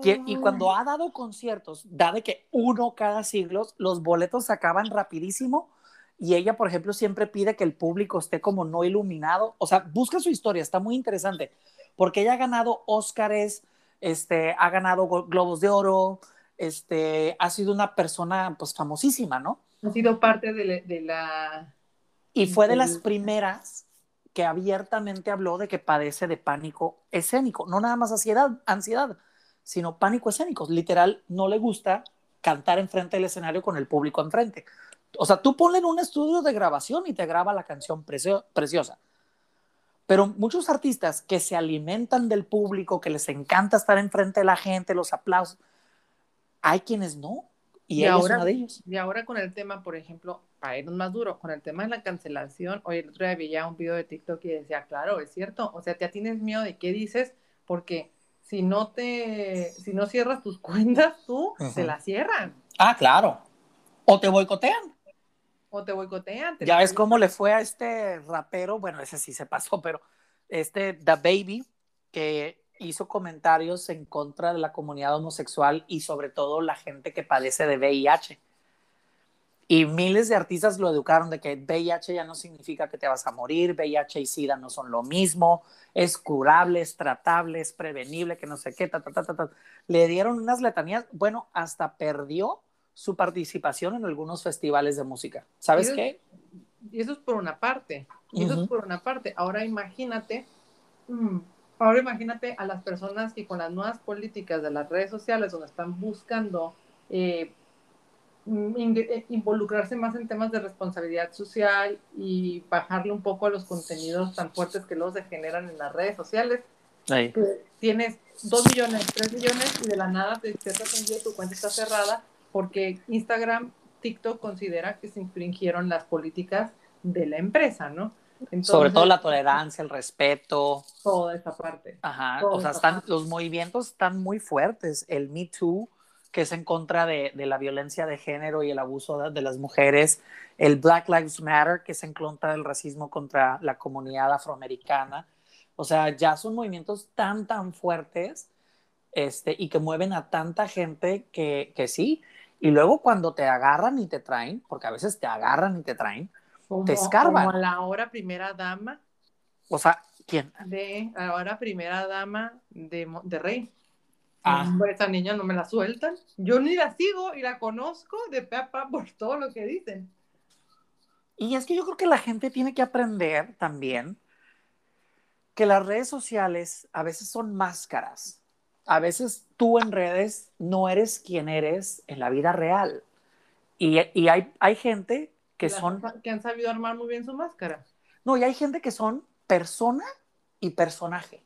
y cuando ha dado conciertos, da de que uno cada siglo, los boletos se acaban rapidísimo y ella, por ejemplo, siempre pide que el público esté como no iluminado. O sea, busca su historia, está muy interesante, porque ella ha ganado Óscares, este, ha ganado Globos de Oro, este, ha sido una persona pues famosísima, ¿no? Ha sido parte de, la... Y fue de las primeras que abiertamente habló de que padece de pánico escénico, no nada más ansiedad, ansiedad, sino pánico escénico. Literal, no le gusta cantar enfrente del escenario con el público enfrente. O sea, tú ponle en un estudio de grabación y te graba la canción preciosa. Pero muchos artistas que se alimentan del público, que les encanta estar enfrente de la gente, los aplausos, hay quienes no. Y, ahora, de ellos. Y ahora con el tema, por ejemplo, para irnos más duro, con el tema de la cancelación, hoy el otro día veía un video de TikTok y decía, claro, es cierto, o sea, ya tienes miedo de qué dices, porque si no te, si no cierras tus cuentas, tú se las cierran. Ah, claro. O te boicotean. O te boicotean. ya ves cómo le fue a este rapero, bueno, ese sí se pasó, pero este The Baby, que hizo comentarios en contra de la comunidad homosexual y sobre todo la gente que padece de VIH. Y miles de artistas lo educaron de que VIH ya no significa que te vas a morir, VIH y SIDA no son lo mismo, es curable, es tratable, es prevenible, que no sé qué, ta, ta, ta, ta, Le dieron unas letanías, bueno, hasta perdió su participación en algunos festivales de música. ¿Sabes qué? Y eso es por una parte, y eso es por una parte. Ahora imagínate, mm, Ahora imagínate a las personas que con las nuevas políticas de las redes sociales, donde están buscando eh, eh, involucrarse más en temas de responsabilidad social y bajarle un poco a los contenidos tan fuertes que luego se generan en las redes sociales. tienes dos millones, tres millones y de la nada te despiertas un día tu cuenta está cerrada porque Instagram, TikTok considera que se infringieron las políticas de la empresa, ¿no? Sobre todo la tolerancia, el respeto. Toda esa parte. Ajá, o sea, están, los movimientos están muy fuertes. El Me Too, que es en contra de, de, la violencia de género y el abuso de, de, las mujeres. El Black Lives Matter, que es en contra del racismo contra la comunidad afroamericana. O sea, ya son movimientos tan, tan fuertes este, y que mueven a tanta gente que, que sí. Y luego cuando te agarran y te traen, porque a veces te agarran y te traen, te escarban. Como la hora primera dama. O sea, ¿quién? De la hora primera dama de, de Rey. Ah. esa niña no me la sueltan. Yo ni la sigo y la conozco de pepa por todo lo que dicen. Y es que yo creo que la gente tiene que aprender también que las redes sociales a veces son máscaras. A veces tú en redes no eres quien eres en la vida real. Y, y hay, hay gente que son... Que han sabido armar muy bien su máscara. No, y hay gente que son persona y personaje.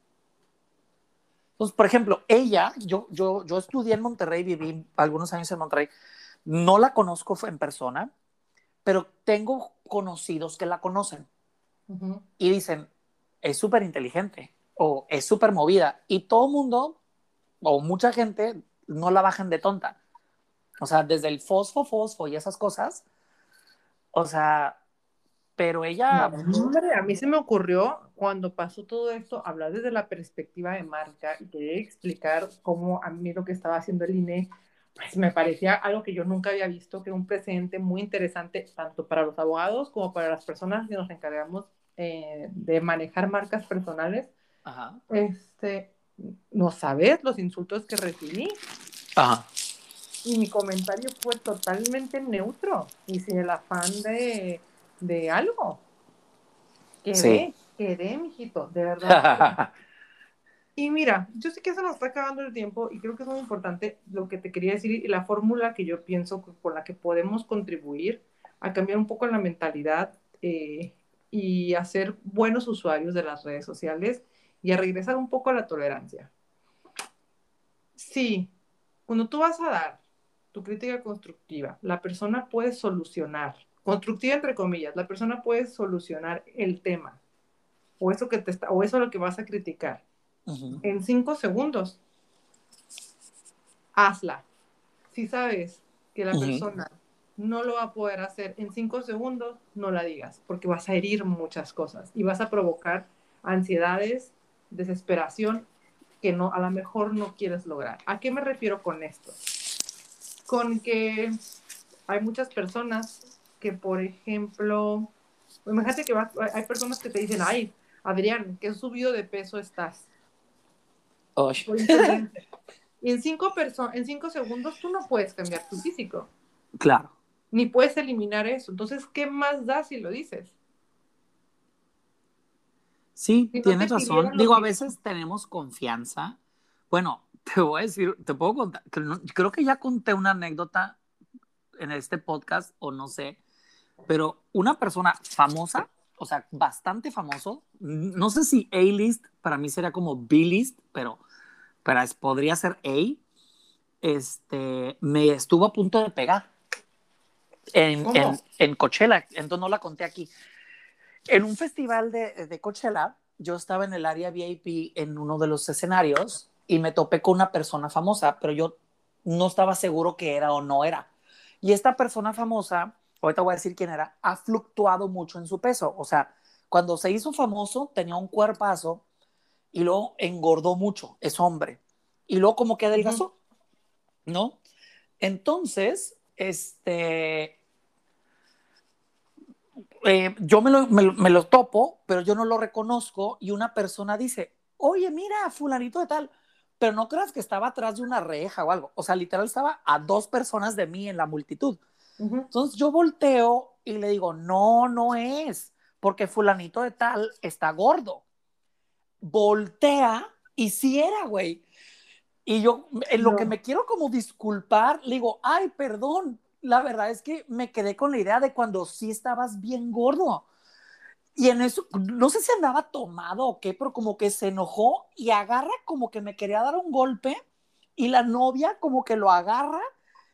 Entonces, por ejemplo, ella, yo, yo, yo estudié en Monterrey, viví algunos años en Monterrey, no la conozco en persona, pero tengo conocidos que la conocen y dicen, es súper inteligente o es súper movida y todo mundo o mucha gente no la bajan de tonta. O sea, desde el fosfo, fosfo y esas cosas, o sea, pero ella... a mí se me ocurrió cuando pasó todo esto hablar desde la perspectiva de marca y quería explicar cómo a mí lo que estaba haciendo el INE pues me parecía algo que yo nunca había visto, que un precedente muy interesante tanto para los abogados como para las personas que nos encargamos eh, de manejar marcas personales. Ajá. Este, no sabes los insultos que recibí. Ajá. Y mi comentario fue totalmente neutro y sin el afán de, de algo. Quedé, Sí. quedé, mijito, de verdad. Y mira, yo sé que se nos está acabando el tiempo y creo que es muy importante lo que te quería decir y la fórmula que yo pienso con la que podemos contribuir a cambiar un poco la mentalidad eh, y a ser buenos usuarios de las redes sociales y a regresar un poco a la tolerancia. Sí, cuando tú vas a dar tu crítica constructiva, la persona puede solucionar, constructiva entre comillas, la persona puede solucionar el tema o eso que te está, o eso lo que vas a criticar en cinco segundos. Hazla. Si sabes que la persona no lo va a poder hacer en cinco segundos, no la digas, porque vas a herir muchas cosas y vas a provocar ansiedades, desesperación que no, a lo mejor no quieres lograr. ¿A qué me refiero con esto? Con que hay muchas personas que, por ejemplo, imagínate que vas- hay personas que te dicen, ay, Adrián, qué subido de peso estás. Y en cinco, en cinco segundos tú no puedes cambiar tu físico, Claro. ni puedes eliminar eso. Entonces, ¿qué más da si lo dices? Sí, Si no tienes razón. Digo, a veces tenemos confianza. Bueno, te voy a decir, te puedo contar, creo que ya conté una anécdota en este podcast, o no sé, pero una persona famosa, o sea, bastante famoso, no sé si A-list, para mí sería como B-list, pero, pero es- podría ser A, este, me estuvo a punto de pegar en, ¿Cómo? en, en Coachella, entonces no la conté aquí. En un festival de, de Coachella, yo estaba en el área VIP en uno de los escenarios y me topé con una persona famosa, pero yo no estaba seguro que era o no era. Y esta persona famosa, ahorita voy a decir quién era, ha fluctuado mucho en su peso. O sea, cuando se hizo famoso tenía un cuerpazo y luego engordó mucho, es hombre. Y luego como que adelgazó, ¿no? Entonces, este, eh, yo me lo, me, me lo topo, pero yo no lo reconozco y una persona dice, oye, mira, fulanito de tal, pero no creas que estaba atrás de una reja o algo. O sea, literal estaba a dos personas de mí en la multitud. Ujú. Entonces yo volteo y le digo, no, no es, porque fulanito de tal está gordo. Voltea y sí era, güey. Y yo, en lo No. que me quiero como disculpar, le digo, ay, perdón, la verdad es que me quedé con la idea de cuando sí estabas bien gordo. Y en eso, no sé si andaba tomado o qué, pero como que se enojó y agarra como que me quería dar un golpe y la novia como que lo agarra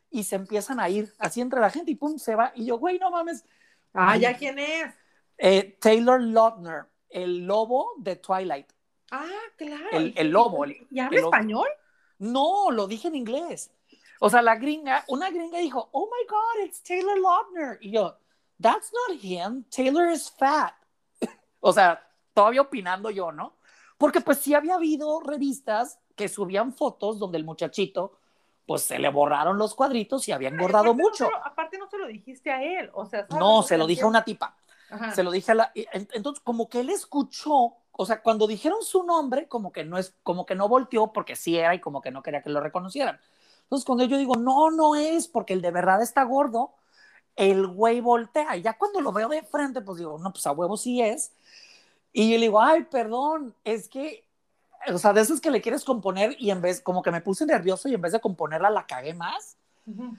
y se empiezan a ir así entre la gente y pum, se va. Y yo, güey, no mames. Ah. ¿ya quién es? Eh, Taylor Lautner, el lobo de Twilight. Ah, claro. El- el lobo, el- ¿Y habla español? No, lo dije en inglés. O sea, la gringa, una gringa dijo, oh my God, it's Taylor Lautner. Y yo, that's not him, Taylor is fat. O sea, todavía opinando yo, ¿no? Porque pues sí había habido revistas que subían fotos donde el muchachito, pues se le borraron los cuadritos y había engordado Aparte no mucho. lo- aparte no se lo dijiste a él, o sea, ¿sabes? No, se lo dije a una tipa. Ajá. Se lo dije a la. Entonces, como que él escuchó, o sea, cuando dijeron su nombre, como que no es, como que no volteó porque sí era y como que no quería que lo reconocieran. Entonces, cuando yo digo, no, no es, porque el de verdad está gordo, el güey voltea. Y ya cuando lo veo de frente, pues digo, no, pues a huevo sí es. Y yo le digo, ay, perdón, es que, o sea, de esos que le quieres componer y en vez, como que me puse nervioso y en vez de componerla la cagué más. Ujú.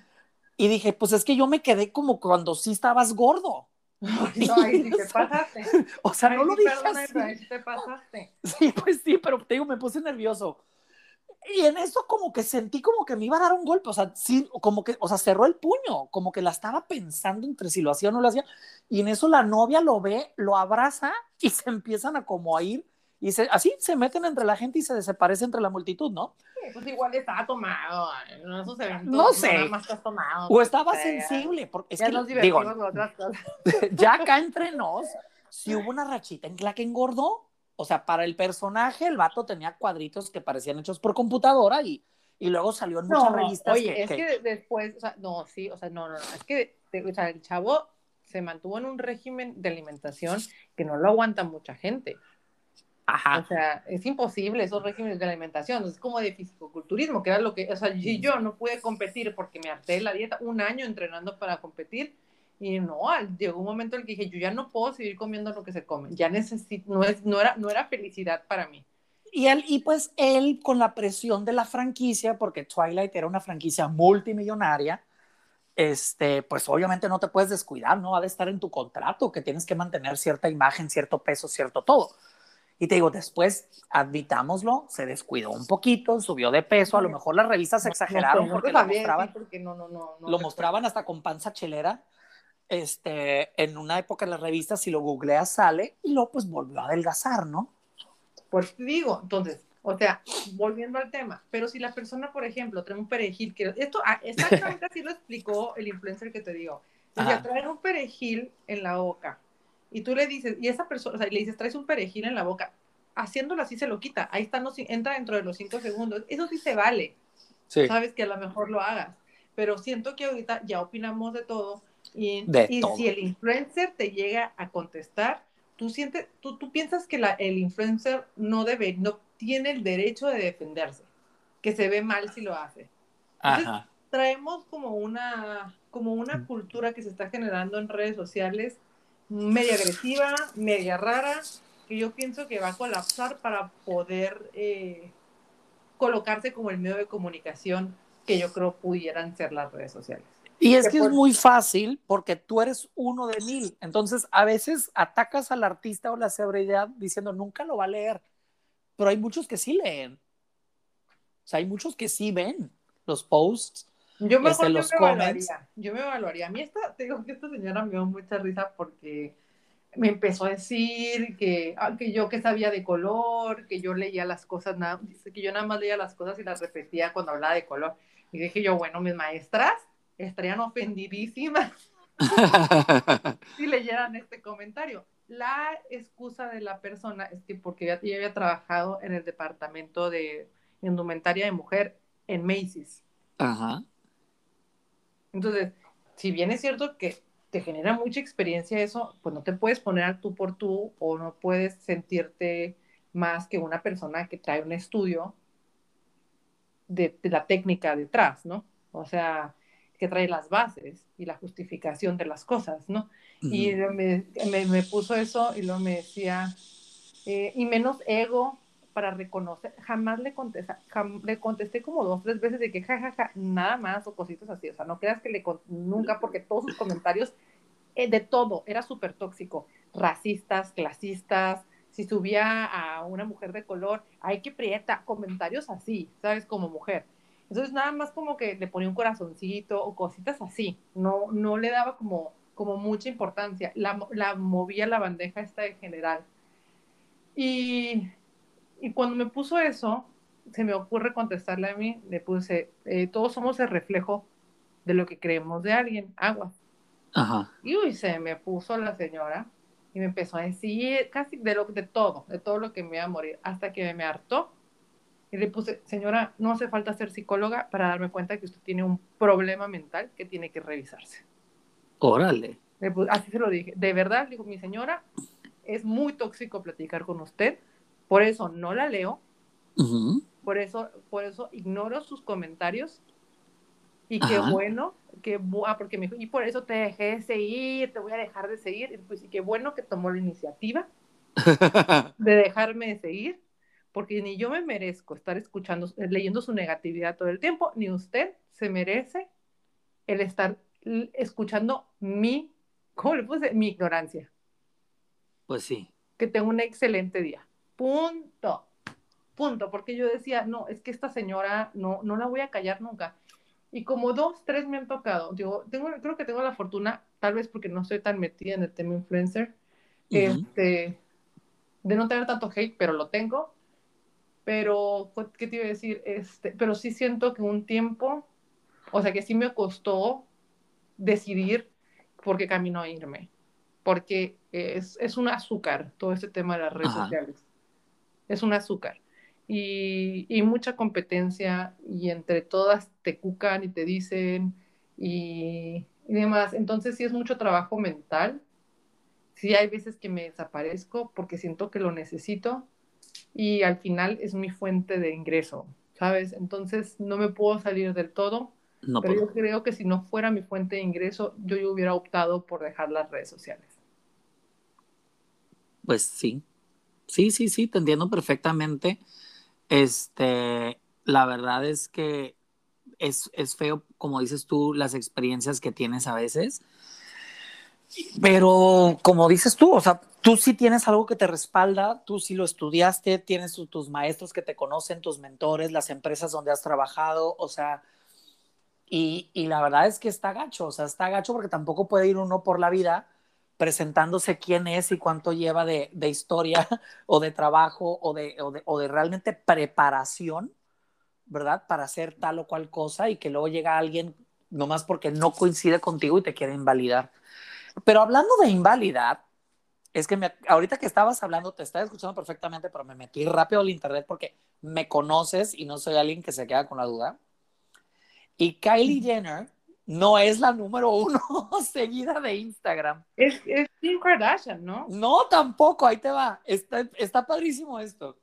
Y dije, pues es que yo me quedé como cuando sí estabas gordo. No, ahí sí te pasaste. O sea, no lo dije perdona, así. ahí sí te pasaste. Sí, pues sí, pero te digo, me puse nervioso. Y en eso como que sentí como que me iba a dar un golpe, o sea, sí, como que, o sea, cerró el puño, como que la estaba pensando entre si lo hacía o no lo hacía. Y en eso la novia lo ve, lo abraza y se empiezan a como a ir. Y se, así se meten entre la gente y se desaparece entre la multitud, ¿no? Sí, Pues igual estaba tomado en esos eventos. No sé. Nada más estás tomado. O estaba pues, ya- sensible, porque es ya que, nos digo, con otras cosas. ya acá entre nos, si hubo una rachita en la que engordó, o sea, para el personaje el vato tenía cuadritos que parecían hechos por computadora y, y luego salió en muchas revistas. Oye, es que... después, o sea, no, sí, o sea, no, no, no, es que o sea, el chavo se mantuvo en un régimen de alimentación que no lo aguanta mucha gente. Ajá. O sea, es imposible esos regímenes de alimentación. Es como de fisicoculturismo, que era lo que, o sea, si yo no pude competir porque me harté la dieta un año entrenando para competir, y no, llegó un momento en el que dije, yo ya no puedo seguir comiendo lo que se come, ya necesito, no, es, no, era, no era felicidad para mí. Y él, y pues él con la presión de la franquicia, porque Twilight era una franquicia multimillonaria, este, pues obviamente no te puedes descuidar, ¿no? Ha de estar en tu contrato que tienes que mantener cierta imagen, cierto peso, cierto todo. Y te digo, después, admitámoslo, se descuidó un poquito, subió de peso, a lo mejor las revistas exageraron porque, lo mostraban, porque lo mostraban hasta con panza chelera, este, en una época en las revistas, si lo googleas sale, y luego pues volvió a adelgazar, ¿no? Pues te digo, entonces, o sea, volviendo al tema, pero si la persona, por ejemplo, trae un perejil, que esto ah, exactamente así lo explicó el influencer que te digo, si trae un perejil en la boca y tú le dices, y esa persona, o sea, le dices, traes un perejil en la boca, haciéndolo así se lo quita, ahí está, no, entra dentro de los cinco segundos, eso sí se vale, sabes que a lo mejor lo hagas, pero siento que ahorita ya opinamos de todo y, y si el influencer te llega a contestar, tú sientes, tú, tú piensas que la, el influencer no debe, no tiene el derecho de defenderse, que se ve mal si lo hace. Entonces, traemos como una, como una cultura que se está generando en redes sociales media agresiva, media rara, que yo pienso que va a colapsar para poder eh, colocarse como el medio de comunicación que yo creo pudieran ser las redes sociales. Y es que, es muy fácil porque tú eres uno de mil. Entonces, a veces atacas al artista o la celebridad diciendo nunca lo va a leer, pero hay muchos que sí leen. O sea, hay muchos que sí ven los posts. Yo me, este, los yo me evaluaría. Yo me evaluaría. A mí esta, te digo que esta señora me dio mucha risa porque me empezó a decir que, ah, que yo que sabía de color, que yo leía las cosas, nada, que yo nada más leía las cosas y las repetía cuando hablaba de color. Y dije yo, bueno, mis maestras estarían ofendidísimas si leyeran este comentario. La excusa de la persona es que porque ya, había trabajado en el departamento de indumentaria de mujer en Macy's. Ajá. Entonces, si bien es cierto que te genera mucha experiencia eso, pues no te puedes poner al tú por tú o no puedes sentirte más que una persona que trae un estudio de, de la técnica detrás, ¿no? O sea, que trae las bases y la justificación de las cosas, ¿no? Y me, me, puso eso y luego me decía, eh, y menos ego para reconocer, jamás le contesté, le contesté como dos, tres veces de que jajaja, ja, ja, nada más o cositas así, o sea, no creas que le, nunca, porque todos sus comentarios, eh, de todo, era súper tóxico, racistas, clasistas, si subía a una mujer de color, ay, que prieta, comentarios así, ¿sabes? Como mujer entonces nada más como que le ponía un corazoncito o cositas así, no, no le daba como, como mucha importancia, la, la movía la bandeja esta en general. Y, y, cuando me puso eso, se me ocurre contestarle a mí, le puse, eh, todos somos el reflejo de lo que creemos de alguien, agua. Ajá. Y uy, se me puso la señora y me empezó a decir casi de, lo, de todo, de todo lo que me iba a morir, hasta que me hartó y le puse, señora, no hace falta ser psicóloga para darme cuenta que usted tiene un problema mental que tiene que revisarse. Órale. así se lo dije. De verdad, dijo, mi señora, es muy tóxico platicar con usted, por eso no la leo, por, eso, por eso ignoro sus comentarios. Y qué bueno, que, ah, porque me y por eso te dejé de seguir, te voy a dejar de seguir. Y pues, y qué bueno que tomó la iniciativa de dejarme de seguir porque ni yo me merezco estar escuchando, leyendo su negatividad todo el tiempo, ni usted se merece el estar escuchando mi, ¿cómo le puse? Mi ignorancia. Pues sí. Que tenga un excelente día. Punto. Punto. Porque yo decía, no, es que esta señora no, no la voy a callar nunca. Y como dos, tres me han tocado. Digo, tengo, creo que tengo la fortuna, tal vez porque no estoy tan metida en el tema influencer, este, de no tener tanto hate, pero lo tengo pero, ¿qué te iba a decir? Este, pero sí siento que un tiempo, o sea, que sí me costó decidir por qué camino irme, porque es, es un azúcar todo este tema de las redes sociales. Es un azúcar. y, y, mucha competencia y entre todas te cucan y te dicen y, y demás. Entonces sí es mucho trabajo mental. Sí hay veces que me desaparezco porque siento que lo necesito y al final es mi fuente de ingreso, ¿sabes? Entonces no me puedo salir del todo, no pero yo creo que si no fuera mi fuente de ingreso, yo, yo hubiera optado por dejar las redes sociales. Pues sí, sí, sí, sí, te entiendo perfectamente. Este, la verdad es que es, es feo, como dices tú, las experiencias que tienes a veces. Pero como dices tú, o sea, tú sí tienes algo que te respalda, tú sí lo estudiaste, tienes tus maestros que te conocen, tus mentores, las empresas donde has trabajado, o sea, y, y, la verdad es que está gacho, o sea, está gacho porque tampoco puede ir uno por la vida presentándose quién es y cuánto lleva de, de historia o de trabajo o de, o de, o de realmente preparación, ¿verdad? Para hacer tal o cual cosa y que luego llega alguien nomás porque no coincide contigo y te quiere invalidar. Pero hablando de invalidad, es que me, ahorita que estabas hablando, te estaba escuchando perfectamente, pero me metí rápido al internet porque me conoces y no soy alguien que se queda con la duda. Y Kylie Jenner no es la número uno seguida de Instagram. Es, es Kim Kardashian, ¿no? No, tampoco, ahí te va. Está, está padrísimo esto.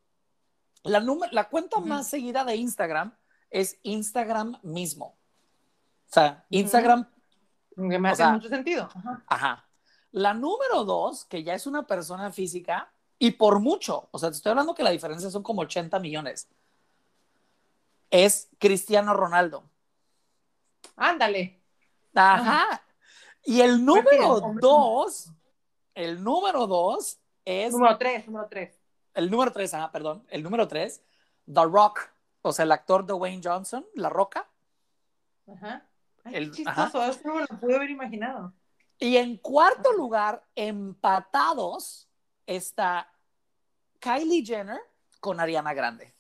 La, la cuenta más seguida de Instagram es Instagram mismo. O sea, Instagram que me hace mucho sentido. Ajá. La número dos, que ya es una persona física, y por mucho, o sea, te estoy hablando que la diferencia son como 80 millones, es Cristiano Ronaldo. Ándale. Ajá. Y el número dos, el número dos es... Número tres, número tres. El número tres, ajá, perdón. El número tres, The Rock, o sea, el actor de Wayne Johnson, La Roca. Ajá el, chistoso, eso no lo pude haber imaginado. Y en cuarto lugar, empatados, está Kylie Jenner con Ariana Grande.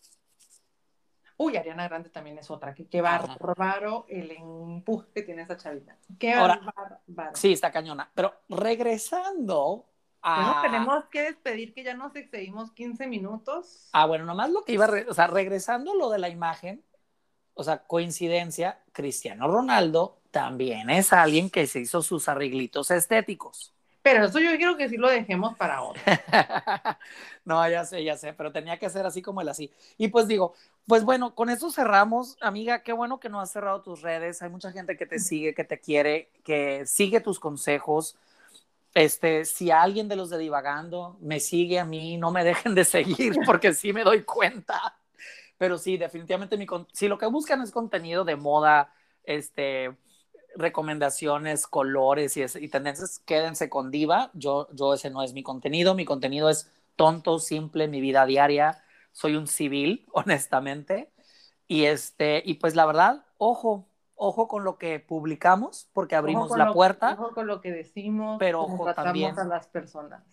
Uy, Ariana Grande también es otra, que qué bárbaro el empuje que tiene esa chavita. Qué bárbaro. Sí, está cañona. Pero regresando a... tenemos que despedir que ya nos excedimos 15 minutos. Ah, bueno, nomás lo que iba, o sea, regresando lo de la imagen, o sea, coincidencia, Cristiano Ronaldo también es alguien que se hizo sus arreglitos estéticos. Pero eso yo quiero que sí lo dejemos para ahora. no, ya sé, ya sé, pero tenía que ser así como el así. Y pues digo, pues bueno, con eso cerramos. Amiga, qué bueno que no has cerrado tus redes. Hay mucha gente que te sigue, que te quiere, que sigue tus consejos. Este, si alguien de los de Divagando me sigue a mí, no me dejen de seguir porque sí me doy cuenta pero sí, definitivamente mi si lo que buscan es contenido de moda, este, recomendaciones, colores y, y, tendencias, quédense con Diva. Yo, yo ese no es mi contenido. Mi contenido es tonto, simple, mi vida diaria. Soy un civil, honestamente. Y este, y pues la verdad, ojo, ojo con lo que publicamos, porque abrimos la puerta. Ojo con lo que decimos, pero ojo también a las personas.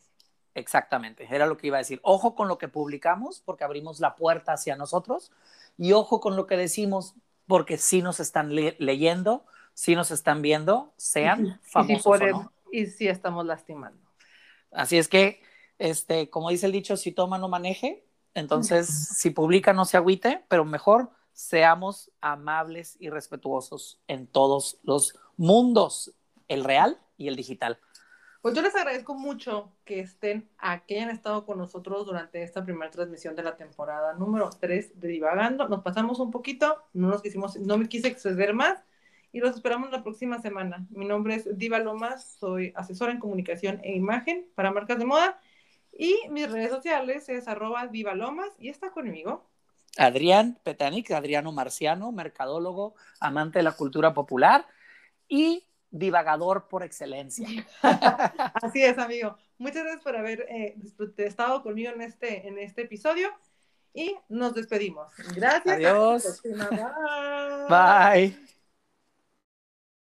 Exactamente, era lo que iba a decir. Ojo con lo que publicamos porque abrimos la puerta hacia nosotros y ojo con lo que decimos porque si nos están leyendo, si nos están viendo, sean famosos. Y si, estamos lastimando. Así es que, este, como dice el dicho, si toma no maneje, entonces si publica no se agüite, pero mejor seamos amables y respetuosos en todos los mundos, el real y el digital. Pues yo les agradezco mucho que estén, a que hayan estado con nosotros durante esta primera transmisión de la temporada número 3 de Divagando. Nos pasamos un poquito, no nos quisimos, no me quise exceder más y los esperamos la próxima semana. Mi nombre es Diva Lomas, soy asesora en comunicación e imagen para marcas de moda y mis redes sociales es arroba Diva Lomas y está conmigo. Adrián Petanic, Adriano Marciano, mercadólogo, amante de la cultura popular y divagador por excelencia. Así es, amigo. Muchas gracias por haber eh, estado conmigo en este, en este episodio y nos despedimos. Gracias. Adiós. Bye.